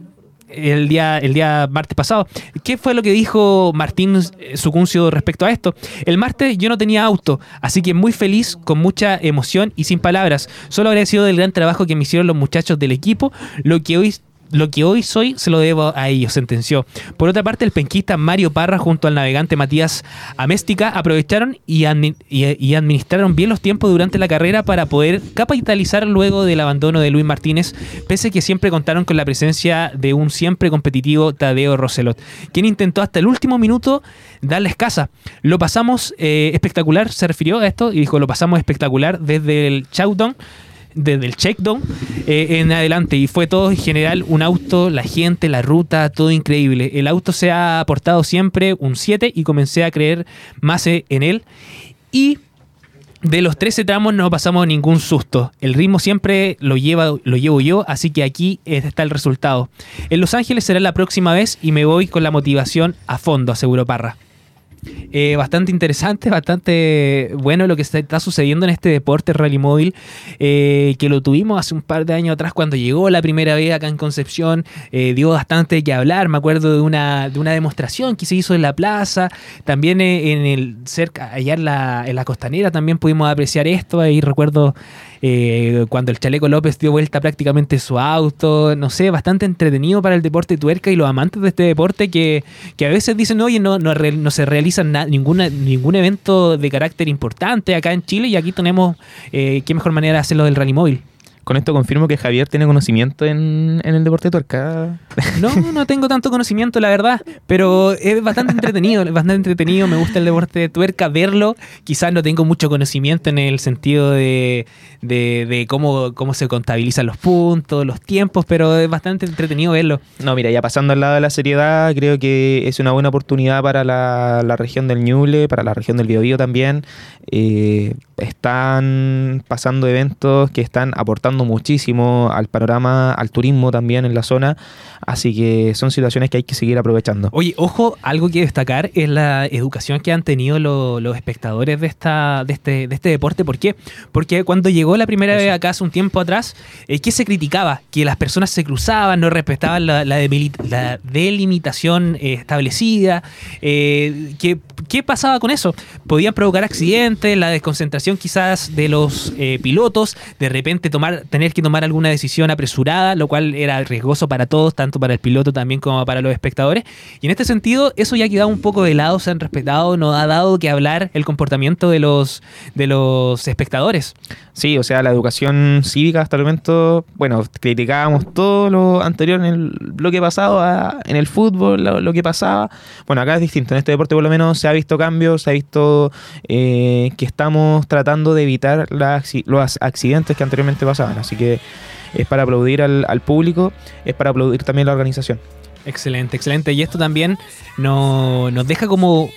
Speaker 1: el día, el día martes pasado. ¿Qué fue lo que dijo Martín eh, Sucuncio respecto a esto? El martes yo no tenía auto, así que muy feliz, con mucha emoción y sin palabras. Solo agradecido del gran trabajo que me hicieron los muchachos del equipo, lo que hoy... Lo que hoy soy se lo debo a ellos, sentenció. Por otra parte, el penquista Mario Parra junto al navegante Matías Améstica aprovecharon y, y- administraron bien los tiempos durante la carrera para poder capitalizar luego del abandono de Luis Martínez, pese que siempre contaron con la presencia de un siempre competitivo Tadeo Roselot, quien intentó hasta el último minuto darles casa. Lo pasamos eh, espectacular, se refirió a esto y dijo, lo pasamos espectacular desde el showdown desde el checkdown eh, en adelante y fue todo en general un auto, la gente, la ruta, todo increíble. El auto se ha aportado siempre un 7 y comencé a creer más en él y de los 13 tramos no pasamos ningún susto. El ritmo siempre lo, lleva, lo llevo yo, así que aquí está el resultado. En Los Ángeles será la próxima vez y me voy con la motivación a fondo, aseguró Parra. Eh, bastante interesante, bastante bueno lo que está, sucediendo en este deporte rally móvil, eh, que lo tuvimos hace un par de años atrás cuando llegó la primera vez acá en Concepción, eh, dio bastante que hablar, me acuerdo de una, de una demostración que se hizo en la plaza, también eh, en el cerca, allá en la, en la costanera también pudimos apreciar esto, ahí recuerdo eh, cuando el Chaleco López dio vuelta prácticamente su auto, no sé, bastante entretenido para el deporte tuerca y los amantes de este deporte que, que a veces dicen, oye, no, no, no se realiza na- ninguna, ningún evento de carácter importante acá en Chile y aquí tenemos, eh, qué mejor manera de hacerlo del rally móvil.
Speaker 2: Con esto confirmo que Javier tiene conocimiento en, en el deporte tuerca.
Speaker 1: No, no tengo tanto conocimiento, la verdad, pero es bastante entretenido, bastante entretenido, me gusta el deporte de tuerca, verlo, quizás no tengo mucho conocimiento en el sentido de, de, de cómo, cómo se contabilizan los puntos, los tiempos, pero es bastante entretenido verlo.
Speaker 2: No, mira, ya pasando al lado de la seriedad, creo que es una buena oportunidad para la, la región del Ñuble, para la región del Biobío también. Eh, están pasando eventos que están aportando muchísimo al panorama, al turismo también en la zona, así que son situaciones que hay que seguir aprovechando.
Speaker 1: Oye, ojo, algo que destacar es la educación que han tenido lo- los espectadores de, esta, de, este, de este deporte. ¿Por qué? Porque cuando llegó la primera vez acá hace un tiempo atrás, eh, ¿qué se criticaba? Que las personas se cruzaban, no respetaban la, la demili- la delimitación eh, establecida. eh, ¿qué, ¿Qué pasaba con eso? Podían provocar accidentes, la desconcentración quizás de los eh, pilotos, de repente tomar, tener que tomar alguna decisión apresurada, lo cual era riesgoso para todos, tanto para el piloto también como para los espectadores. Y en este sentido, eso ya ha quedado un poco de lado, se han respetado, no ha dado que hablar el comportamiento de los, de los espectadores.
Speaker 2: Sí, o sea, la educación cívica hasta el momento, bueno, criticábamos todo lo anterior en el bloque pasado a- en el fútbol, lo, que pasaba. Bueno, acá es distinto, en este deporte por lo menos se ha visto cambios, se ha visto eh, que estamos tratando de evitar los accidentes que anteriormente pasaban. Así que es para aplaudir al, al público, es para aplaudir también la organización.
Speaker 1: Excelente, excelente. Y esto también no- nos deja como,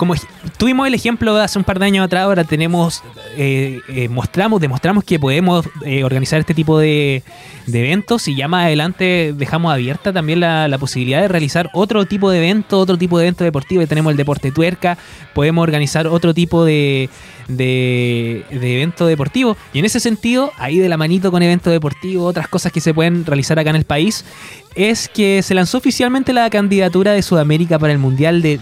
Speaker 1: como tuvimos el ejemplo hace un par de años atrás, ahora tenemos, eh, eh, mostramos, demostramos que podemos eh, organizar este tipo de, eventos y ya más adelante dejamos abierta también la, posibilidad de realizar otro tipo de evento, otro tipo de evento deportivo. Tenemos el deporte tuerca, podemos organizar otro tipo de, de, de evento deportivo. Y en ese sentido, ahí de la manito con evento deportivo, otras cosas que se pueden realizar acá en el país, es que se lanzó oficialmente la candidatura de Sudamérica para el Mundial de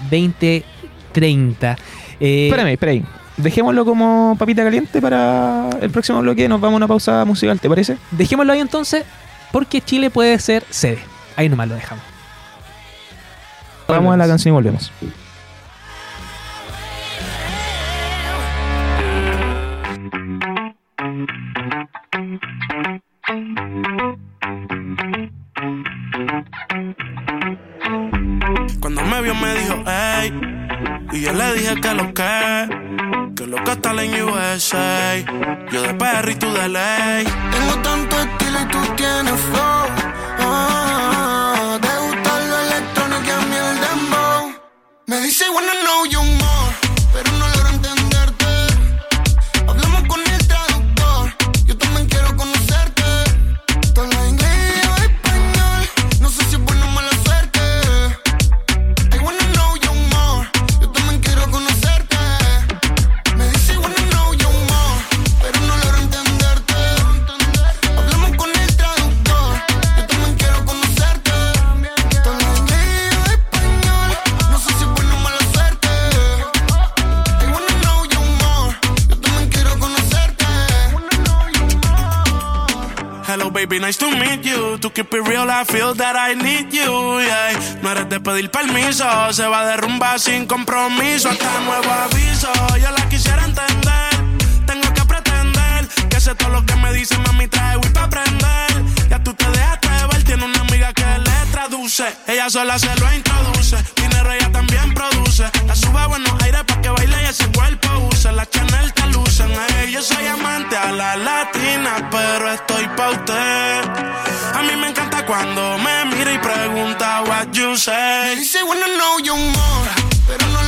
Speaker 1: 2030. Eh,
Speaker 2: Espérame, espérame. Dejémoslo como papita caliente para el próximo bloque. Nos vamos a una pausa musical, ¿te parece?
Speaker 1: Dejémoslo ahí entonces, porque Chile puede ser sede. Ahí nomás lo dejamos.
Speaker 2: Vamos a la canción y volvemos.
Speaker 6: Cuando me vio me dijo, hey, y yo le dije que lo que, que lo que está en USA. Yo de perro y tú de ley.
Speaker 5: Tengo tanto estilo y tú tienes flow. Oh, te gusta lo electrónico y a
Speaker 7: el dembow. Me dice, wanna know you more.
Speaker 6: Baby, nice to meet you. To keep it real, I feel that I need you. No eres de pedir permiso, se va a derrumbar sin compromiso. Hasta nuevo aviso, yo la quisiera entender. Tengo que pretender que sé todo lo que me dice, mami, trae Wii para aprender. Ya tú te dejas dejaste ver, tiene una amiga que le traduce. Ella sola se lo introduce, dinero ella también produce. La sube a buenos aires para que baile y ese cuerpo luce, la Chanel te lucen. Hey, yo soy amante a la latina, pero estoy pa' usted. A mí me encanta cuando me mira y pregunta what you say.
Speaker 7: Dice, wanna know you more, pero no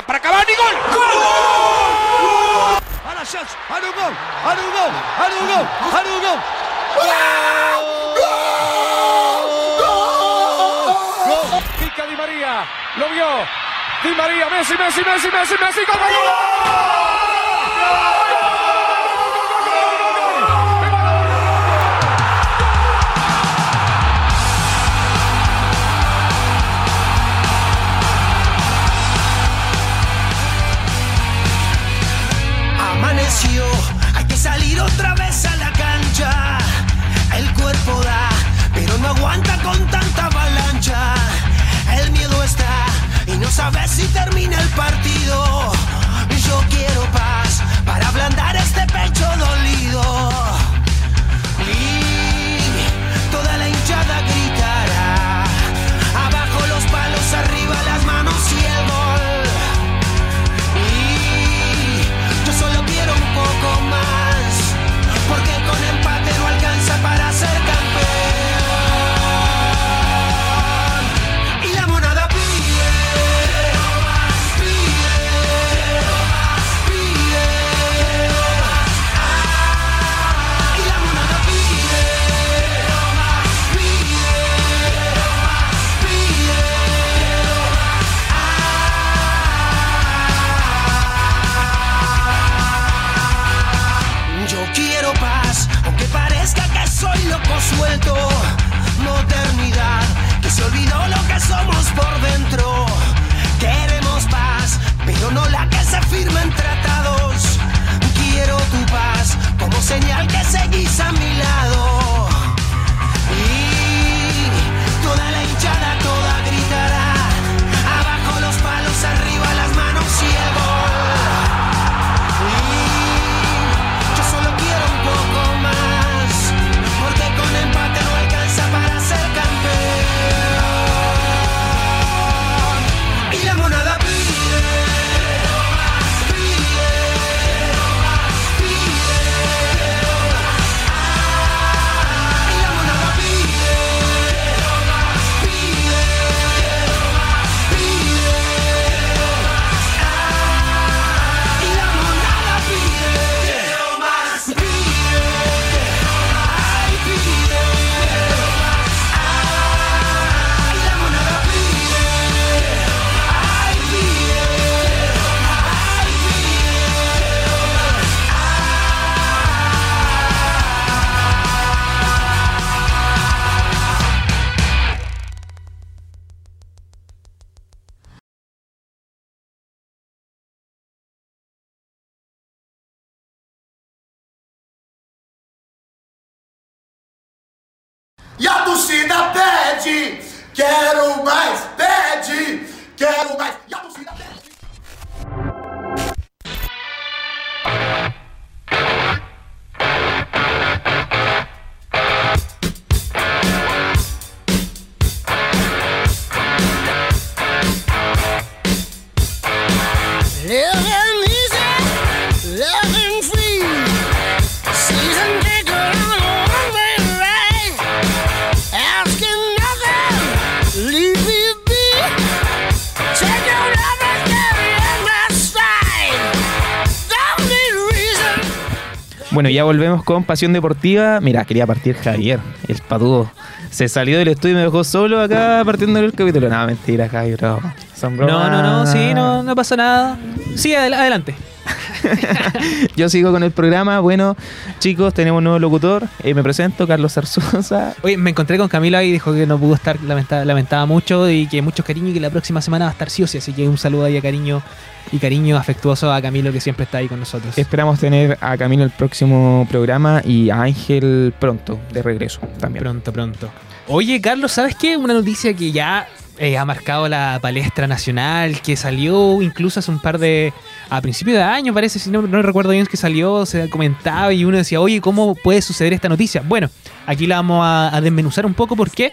Speaker 2: Bueno, ya volvemos con Pasión Deportiva. Mira, quería partir Javier, el patudo. Se salió del estudio y me dejó solo acá partiendo el capítulo. No, mentira, Javier.
Speaker 1: No, no, no, sí, no, no pasa nada. Sí, adel- adelante. <laughs>
Speaker 2: Yo sigo con el programa. Bueno, chicos, tenemos un nuevo locutor. Eh, me presento, Carlos Zarzosa.
Speaker 1: Oye, me encontré con Camila y dijo que no pudo estar, lamenta- lamentaba mucho y que mucho cariño y que la próxima semana va a estar sí o sí. Así que un saludo ahí a cariño y cariño afectuoso a Camilo que siempre está ahí con nosotros.
Speaker 2: Esperamos tener a Camilo el próximo programa y a Ángel pronto, de regreso también.
Speaker 1: Pronto, pronto. Oye, Carlos, ¿sabes qué? Una noticia que ya eh, ha marcado la palestra nacional, que salió incluso hace un par de... a principios de año parece, si no, no recuerdo bien que salió, se comentaba y uno decía, oye, ¿cómo puede suceder esta noticia? Bueno, aquí la vamos a, a desmenuzar un poco, ¿por qué?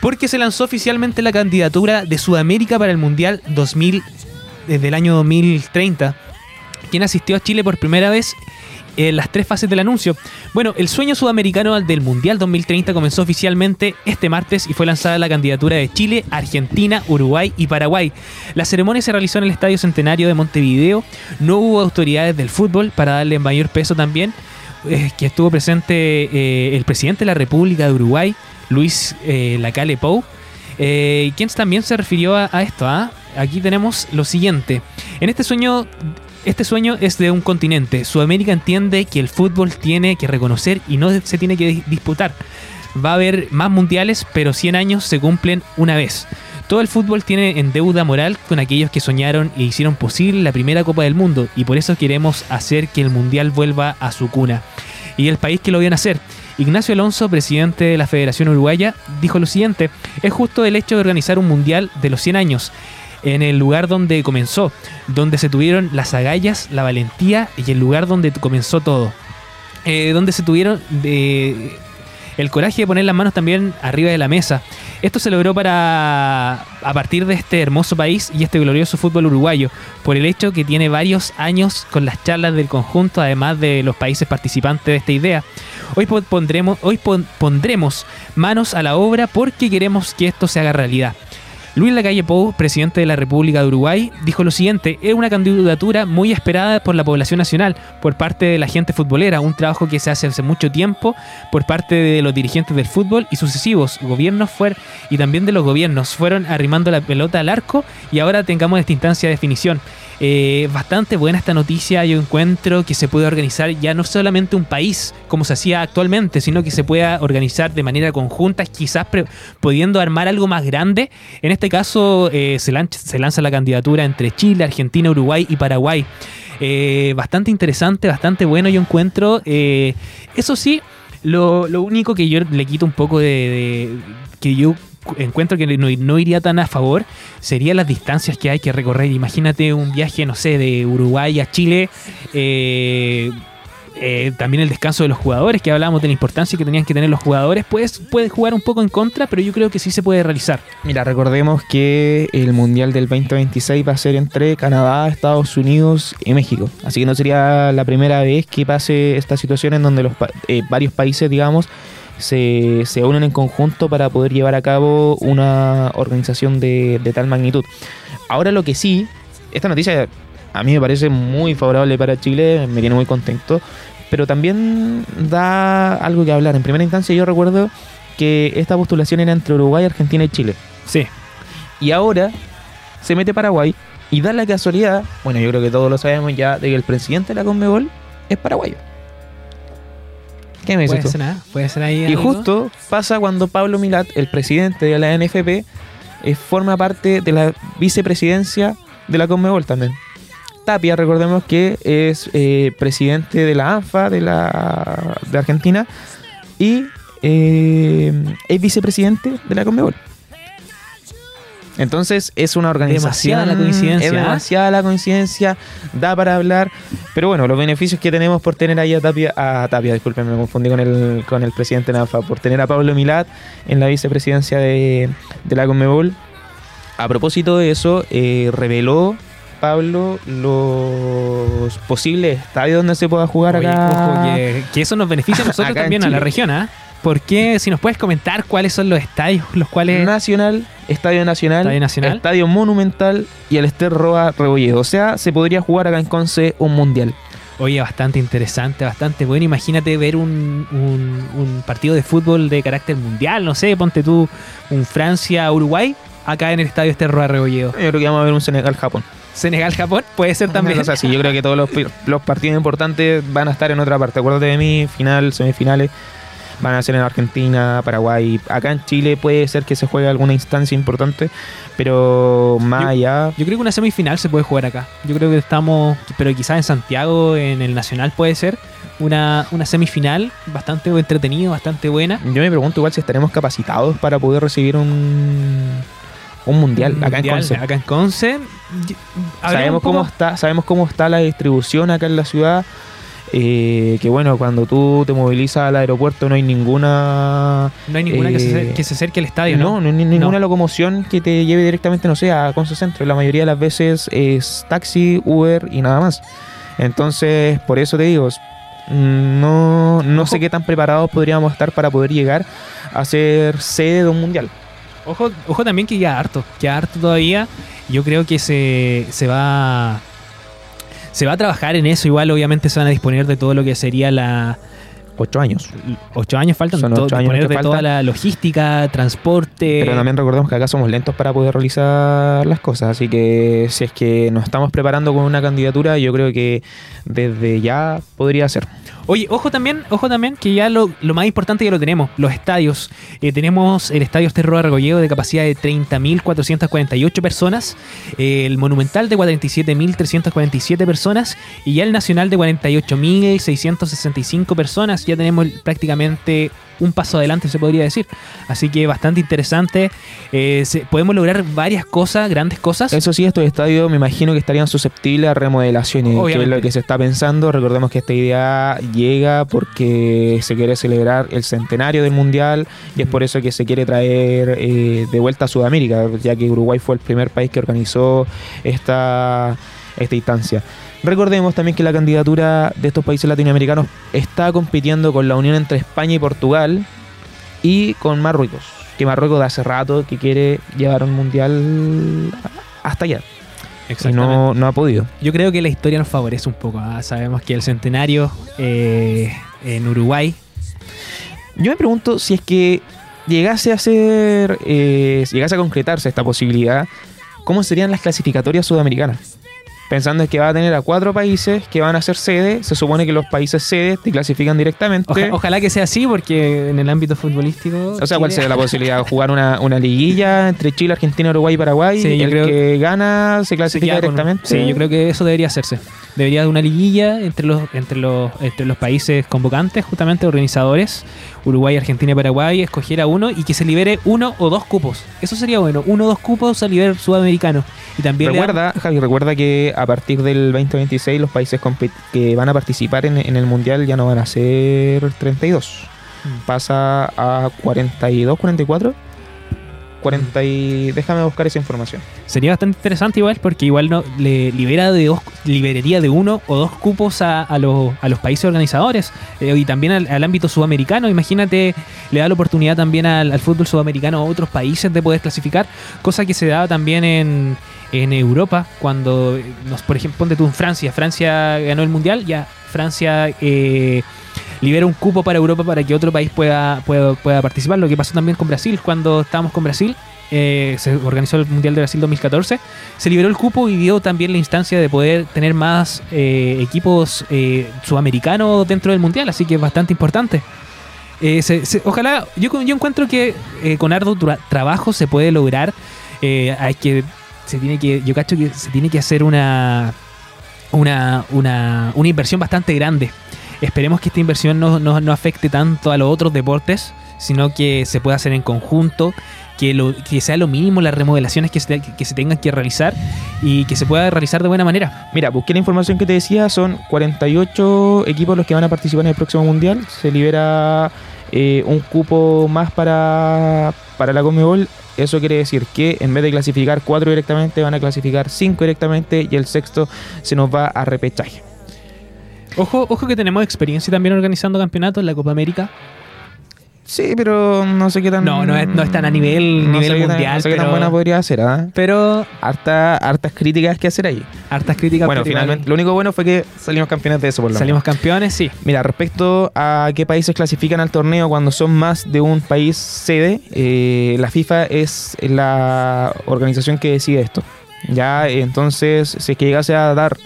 Speaker 1: Porque se lanzó oficialmente la candidatura de Sudamérica para el Mundial 2000, desde el año 2030, quien asistió a Chile por primera vez en las tres fases del anuncio. Bueno, el sueño sudamericano del Mundial 2030 comenzó oficialmente este martes y fue lanzada la candidatura de Chile, Argentina, Uruguay y Paraguay. La ceremonia se realizó en el Estadio Centenario de Montevideo. No hubo autoridades del fútbol para darle mayor peso también, eh, que estuvo presente eh, el presidente de la República de Uruguay, Luis eh, Lacalle Pou, eh, quien también se refirió a, a esto. ¿ah? Aquí tenemos lo siguiente. En este sueño, este sueño es de un continente. Sudamérica entiende que el fútbol tiene que reconocer y no se tiene que dis- disputar. Va a haber más mundiales, pero 100 años se cumplen una vez. Todo el fútbol tiene en deuda moral con aquellos que soñaron e hicieron posible la primera Copa del Mundo y por eso queremos hacer que el Mundial vuelva a su cuna. Y el país que lo vio nacer. Ignacio Alonso, presidente de la Federación Uruguaya, dijo lo siguiente, es justo el hecho de organizar un Mundial de los 100 años en el lugar donde comenzó, donde se tuvieron las agallas, la valentía y el lugar donde comenzó todo. Eh, donde se tuvieron de- el coraje de poner las manos también arriba de la mesa. Esto se logró para a partir de este hermoso país y este glorioso fútbol uruguayo, por el hecho que tiene varios años con las charlas del conjunto, además de los países participantes de esta idea. Hoy po- pondremos, hoy pon- pondremos manos a la obra porque queremos que esto se haga realidad. Luis Lacalle Pou, presidente de la República de Uruguay, dijo lo siguiente, es una candidatura muy esperada por la población nacional, por parte de la gente futbolera, un trabajo que se hace hace mucho tiempo por parte de los dirigentes del fútbol y sucesivos gobiernos fuer- y también de los gobiernos fueron arrimando la pelota al arco y ahora tengamos esta instancia de definición. Eh, bastante buena esta noticia, yo encuentro que se puede organizar ya no solamente un país como se hacía actualmente, sino que se pueda organizar de manera conjunta, quizás pudiendo armar algo más grande. En este caso eh, se, lanza, se lanza la candidatura entre Chile, Argentina, Uruguay y Paraguay. Eh, bastante interesante, bastante bueno yo encuentro. Eso sí, lo, lo único que yo le quito un poco de- que yo encuentro que no, no iría tan a favor serían las distancias que hay que recorrer. Imagínate un viaje, no sé, de Uruguay a Chile. eh, eh, también el descanso de los jugadores, que hablábamos de la importancia que tenían que tener los jugadores, pues puede jugar un poco en contra, pero yo creo que sí se puede realizar.
Speaker 2: Mira, recordemos que el Mundial del 2026 va a ser entre Canadá, Estados Unidos y México. Así que no sería la primera vez que pase esta situación en donde los eh, varios países, digamos, se, se unen en conjunto para poder llevar a cabo una organización de, de tal magnitud. Ahora lo que sí, esta noticia a mí me parece muy favorable para Chile, me tiene muy contento, pero también da algo que hablar. En primera instancia yo recuerdo que esta postulación era entre Uruguay, Argentina y Chile.
Speaker 1: Sí.
Speaker 2: Y ahora se mete Paraguay y da la casualidad, bueno, yo creo que todos lo sabemos ya, de que el presidente de la Conmebol es paraguayo. ¿Qué me dices
Speaker 1: Puede
Speaker 2: tú?
Speaker 1: ser. Puede ser ahí.
Speaker 2: Y
Speaker 1: algo.
Speaker 2: justo pasa cuando Pablo Milat, el presidente de la NFP, eh, forma parte de la vicepresidencia de la Conmebol también. Tapia, recordemos que es eh, presidente de la ANFA de, la, de Argentina y eh, es vicepresidente de la Conmebol. Entonces es una organización.
Speaker 1: Demasiada la coincidencia,
Speaker 2: Es demasiada la coincidencia, da para hablar. Pero bueno, los beneficios que tenemos por tener ahí a Tapia, a Tapia, disculpen, me confundí con el, con el presidente de la ANFA, por tener a Pablo Milat en la vicepresidencia de, de la Conmebol. A propósito de eso, eh, reveló Pablo los posibles estadios donde se pueda jugar
Speaker 1: Oye,
Speaker 2: acá.
Speaker 1: ojo, que, que eso nos beneficia a <laughs> nosotros también, a la región, ¿ah? ¿Por qué? Si nos puedes comentar cuáles son los estadios los cuales...
Speaker 2: Nacional, Estadio Nacional,
Speaker 1: Estadio Nacional.
Speaker 2: Estadio Monumental y el Ester Roa Rebolledo. O sea, se podría jugar acá en Conce un mundial.
Speaker 1: Oye, bastante interesante, bastante bueno. Imagínate ver un, un- un partido de fútbol de carácter mundial, no sé, ponte tú un Francia-Uruguay acá en el estadio Esterroa Rebolledo.
Speaker 2: Yo creo que vamos a ver un Senegal-Japón.
Speaker 1: Senegal-Japón puede ser también.
Speaker 2: O sea, sí, yo creo que todos los, los partidos importantes van a estar en otra parte. Acuérdate de mí, final, semifinales. Van a ser en Argentina, Paraguay. Acá en Chile puede ser que se juegue alguna instancia importante, pero más allá.
Speaker 1: Yo creo que una semifinal se puede jugar acá. Yo creo que estamos, pero quizás en Santiago, en el Nacional puede ser una, una semifinal bastante entretenida, bastante buena.
Speaker 2: Yo me pregunto igual si estaremos capacitados para poder recibir un, un mundial acá en
Speaker 1: Mundial,
Speaker 2: Conce.
Speaker 1: Acá en Conce.
Speaker 2: Sabemos cómo está sabemos cómo está la distribución acá en la ciudad eh, que bueno cuando tú te movilizas al aeropuerto no hay ninguna
Speaker 1: No hay ninguna que, se,
Speaker 2: eh,
Speaker 1: acer- que se acerque al estadio, ¿no?
Speaker 2: no, no hay ni- ninguna
Speaker 1: No.
Speaker 2: locomoción que te lleve directamente no sé a Conce Centro la mayoría de las veces es taxi Uber y nada más entonces por eso te digo no, no sé qué tan preparados podríamos estar para poder llegar a ser sede de un mundial
Speaker 1: Ojo, ojo también que ya harto, ya harto todavía. Yo creo que se, se va se va a trabajar en eso. Igual, obviamente, se van a disponer de todo lo que sería la.
Speaker 2: ocho años
Speaker 1: Ocho años faltan,
Speaker 2: Son ocho años
Speaker 1: disponer
Speaker 2: que
Speaker 1: de toda la logística, transporte.
Speaker 2: Pero también recordemos que acá somos lentos para poder realizar las cosas, así que si es que nos estamos preparando con una candidatura, yo creo que desde ya podría ser.
Speaker 1: Oye, ojo también, ojo también que ya lo, lo más importante ya lo tenemos, los estadios. Eh, tenemos el estadio Esterroa Regollego de capacidad de 30.448 personas, eh, el Monumental de 47.347 personas y ya el Nacional de 48.665 personas. Ya tenemos prácticamente un paso adelante, se podría decir. Así que bastante interesante. Eh, podemos lograr varias cosas, grandes cosas.
Speaker 2: Eso sí, estos estadios me imagino que estarían susceptibles a remodelaciones, que es
Speaker 1: Obviamente.
Speaker 2: lo que se está pensando. Recordemos que esta idea llega porque se quiere celebrar el centenario del Mundial y es por eso que se quiere traer eh, de vuelta a Sudamérica, ya que Uruguay fue el primer país que organizó esta, esta instancia. Recordemos también que la candidatura de estos países latinoamericanos está compitiendo con la unión entre España y Portugal y con Marruecos, que Marruecos de hace rato que quiere llevar un mundial hasta allá. Y no, no ha podido.
Speaker 1: Yo creo que la historia nos favorece un poco. ¿ah? Sabemos que el centenario eh, en Uruguay.
Speaker 2: Yo me pregunto si es que llegase a ser, eh, si llegase a concretarse esta posibilidad, ¿cómo serían las clasificatorias sudamericanas? Pensando en que va a tener a cuatro países que van a ser sede, se supone que los países sede te clasifican directamente.
Speaker 1: Oja- ojalá que sea así, porque en el ámbito futbolístico.
Speaker 2: O sea, ¿cuál sería la <laughs> posibilidad? ¿Jugar una, una liguilla entre Chile, Argentina, Uruguay y Paraguay?
Speaker 1: Sí, yo
Speaker 2: el
Speaker 1: creo-
Speaker 2: que gana se clasifica
Speaker 1: con-
Speaker 2: directamente.
Speaker 1: Sí, yo creo que eso debería hacerse. Debería de una liguilla entre los, entre los, entre los países convocantes, justamente organizadores, Uruguay, Argentina y Paraguay, escoger a uno y que se libere uno o dos cupos. Eso sería bueno, uno o dos cupos a nivel sudamericano. Y también
Speaker 2: Recuerda, Javi, recuerda que a partir del 2026 los países que van a participar en, en el Mundial ya no van a ser 32.
Speaker 1: Mm.
Speaker 2: Pasa a 42, 44. 40 y... Déjame buscar esa información.
Speaker 1: Sería bastante interesante igual porque igual no le libera de dos, liberaría de uno o dos cupos a, a los, a los países organizadores eh, y también al, ámbito sudamericano. Imagínate, le da la oportunidad también al, al fútbol sudamericano a otros países de poder clasificar, cosa que se daba también en, en Europa cuando, eh, nos, por ejemplo, ponte tú en Francia, Francia ganó el mundial, ya Francia eh, libera un cupo para Europa para que otro país pueda, pueda, pueda participar. Lo que pasó también con Brasil, cuando estábamos con Brasil, eh, se organizó el Mundial de Brasil 2014, se liberó el cupo y dio también la instancia de poder tener más eh, equipos eh, sudamericanos dentro del Mundial, así que es bastante importante. Eh, se- se- ojalá, yo, yo encuentro que con arduo tra- trabajo se puede lograr. hay que, se tiene que, yo cacho que se tiene que hacer una, una, una, una inversión bastante grande. Esperemos que esta inversión no, no, no afecte tanto a los otros deportes, sino que se pueda hacer en conjunto, que, lo, que sea lo mínimo las remodelaciones que se, que se tengan que realizar y que se pueda realizar de buena manera.
Speaker 2: Mira, busqué la información que te decía, son 48 equipos los que van a participar en el próximo Mundial. Se libera eh, un cupo más para, para la Conmebol. Eso quiere decir que en vez de clasificar 4 directamente, van a clasificar 5 directamente y el sexto se nos va a repechaje.
Speaker 1: Ojo, ojo que tenemos experiencia también organizando campeonatos en la Copa América.
Speaker 2: Sí, pero no sé qué tan...
Speaker 1: No, no es, no es tan a nivel,
Speaker 2: no sé
Speaker 1: nivel
Speaker 2: qué tan-
Speaker 1: mundial,
Speaker 2: no sé qué tan buena podría ser, ¿ah?
Speaker 1: pero
Speaker 2: Harta, hartas críticas que hacer ahí.
Speaker 1: hartas críticas.
Speaker 2: Bueno, finalmente, lo único bueno fue que salimos campeones de eso, por lo menos.
Speaker 1: salimos campeones, sí.
Speaker 2: Mira, respecto a qué países clasifican al torneo cuando son más de un país sede, eh, la FIFA es la organización que decide esto. Ya, entonces, si es que llegase a dar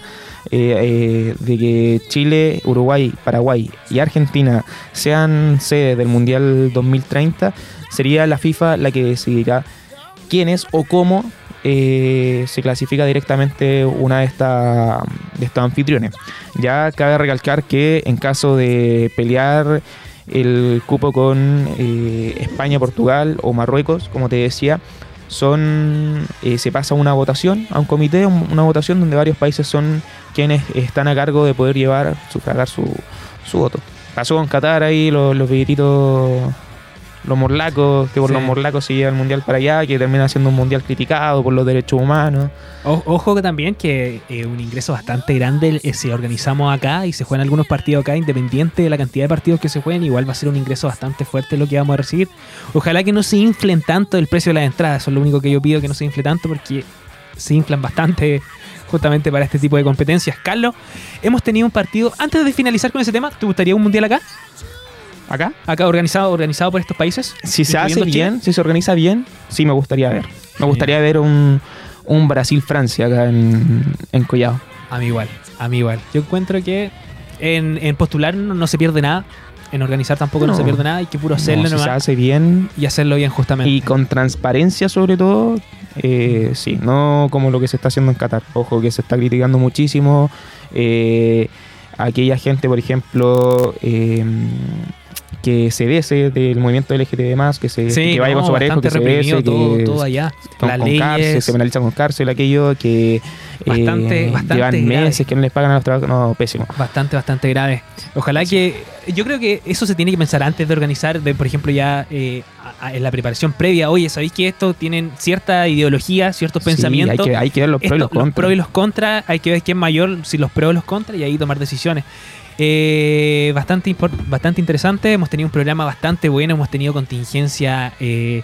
Speaker 2: eh, eh, de que Chile, Uruguay, Paraguay y Argentina sean sede del Mundial 2030, sería la FIFA la que decidirá quiénes o cómo eh, se clasifica directamente una de, esta- de estos anfitriones. Ya cabe recalcar que en caso de pelear el cupo con eh, España, Portugal o Marruecos, como te decía, son eh, se pasa una votación a un comité, un- una votación donde varios países son quienes están a cargo de poder llevar, sufragar su, su voto. Pasó con Qatar ahí, los, los billetitos, los morlacos, que por
Speaker 1: Sí.
Speaker 2: los morlacos se lleva el mundial para allá, que termina siendo un mundial criticado por los derechos humanos.
Speaker 1: O- ojo que también que eh, un ingreso bastante grande eh, se organizamos acá y se juegan algunos partidos acá, independiente de la cantidad de partidos que se jueguen, igual va a ser un ingreso bastante fuerte lo que vamos a recibir. Ojalá que no se inflen tanto el precio de las entradas, eso es lo único que yo pido, que no se infle tanto porque se inflan bastante justamente para este tipo de competencias. Carlos, hemos tenido un partido, antes de finalizar con ese tema, ¿te gustaría un mundial acá?
Speaker 2: Acá,
Speaker 1: Acá organizado, organizado por estos países.
Speaker 2: si se hace
Speaker 1: Chile?
Speaker 2: bien, si se organiza bien, sí me gustaría ver. Me gustaría ver un, un Brasil-Francia acá en, en Collado.
Speaker 1: A mí igual, a mí igual. Yo encuentro que en, en postular no, no se pierde nada, en organizar tampoco no,
Speaker 2: No.
Speaker 1: se pierde nada, hay que puro hacerlo
Speaker 2: No, si se hace bien
Speaker 1: y hacerlo bien justamente.
Speaker 2: y con transparencia sobre todo, eh, sí, no como lo que se está haciendo en Qatar. Ojo, que se está criticando muchísimo. eh, aquella gente, por ejemplo, eh, que se bese del movimiento LGTB+, que, se,
Speaker 1: Sí,
Speaker 2: que vaya
Speaker 1: no,
Speaker 2: con su pareja, que se
Speaker 1: reprimido todo,
Speaker 2: que
Speaker 1: todo allá.
Speaker 2: con,
Speaker 1: Las
Speaker 2: con
Speaker 1: leyes.
Speaker 2: cárcel, se penaliza con cárcel, aquello que
Speaker 1: Bastante-
Speaker 2: eh,
Speaker 1: bastante
Speaker 2: llevan
Speaker 1: grave.
Speaker 2: meses que no les pagan a los trabajadores, no, pésimo.
Speaker 1: Bastante, bastante grave. Ojalá que. Yo creo que eso se tiene que pensar antes de organizar, de, por ejemplo, ya eh, en la preparación previa. Oye, ¿sabéis que esto tienen cierta ideología, ciertos
Speaker 2: Sí,
Speaker 1: pensamientos?
Speaker 2: hay, que, hay que ver los pros y
Speaker 1: Esto,
Speaker 2: los contras.
Speaker 1: pros y los contras, hay que ver quién es mayor, si los pros o los contras, y ahí tomar decisiones. Eh, bastante, bastante interesante, hemos tenido un programa bastante bueno, hemos tenido contingencia eh,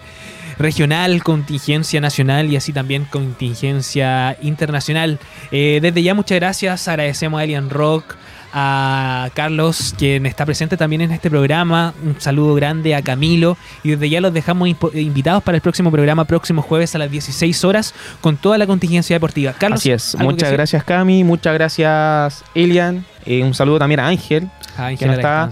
Speaker 1: regional, contingencia nacional y así también contingencia internacional. Eh, desde ya muchas gracias, agradecemos a Alien Rock, a Carlos, quien está presente también en este programa. Un saludo grande a Camilo. Y desde ya los dejamos invitados para el próximo programa, próximo jueves a las 16 horas, con toda la contingencia deportiva. Carlos,
Speaker 2: Así es.
Speaker 1: ¿algo que
Speaker 2: Muchas gracias, Cami. Muchas gracias, Elian. Eh, un saludo también a Ángel.
Speaker 1: Ah, Ángel
Speaker 2: que no
Speaker 1: a
Speaker 2: está.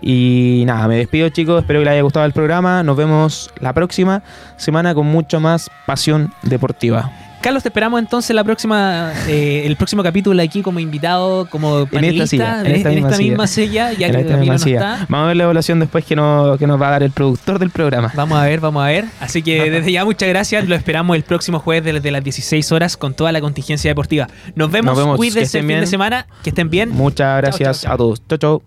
Speaker 2: Y nada, me despido, chicos. Espero que les haya gustado el programa. Nos vemos la próxima semana con mucho más pasión deportiva.
Speaker 1: Carlos, te esperamos entonces la próxima, eh, el próximo capítulo aquí como invitado, como panelista,
Speaker 2: silla, en esta
Speaker 1: en
Speaker 2: misma
Speaker 1: esta
Speaker 2: silla.
Speaker 1: misma silla, ya
Speaker 2: En
Speaker 1: que
Speaker 2: esta misma
Speaker 1: no
Speaker 2: silla.
Speaker 1: está.
Speaker 2: Vamos a ver la evaluación después que, no- que nos va a dar el productor del programa.
Speaker 1: Vamos a ver, vamos a ver. Así que <laughs> desde ya muchas gracias. Lo esperamos el próximo jueves desde las 16 horas con toda la contingencia deportiva. Nos vemos.
Speaker 2: Nos vemos.
Speaker 1: Cuídense el fin de
Speaker 2: bien.
Speaker 1: semana. Que estén bien.
Speaker 2: Muchas gracias a todos. Chau, chau.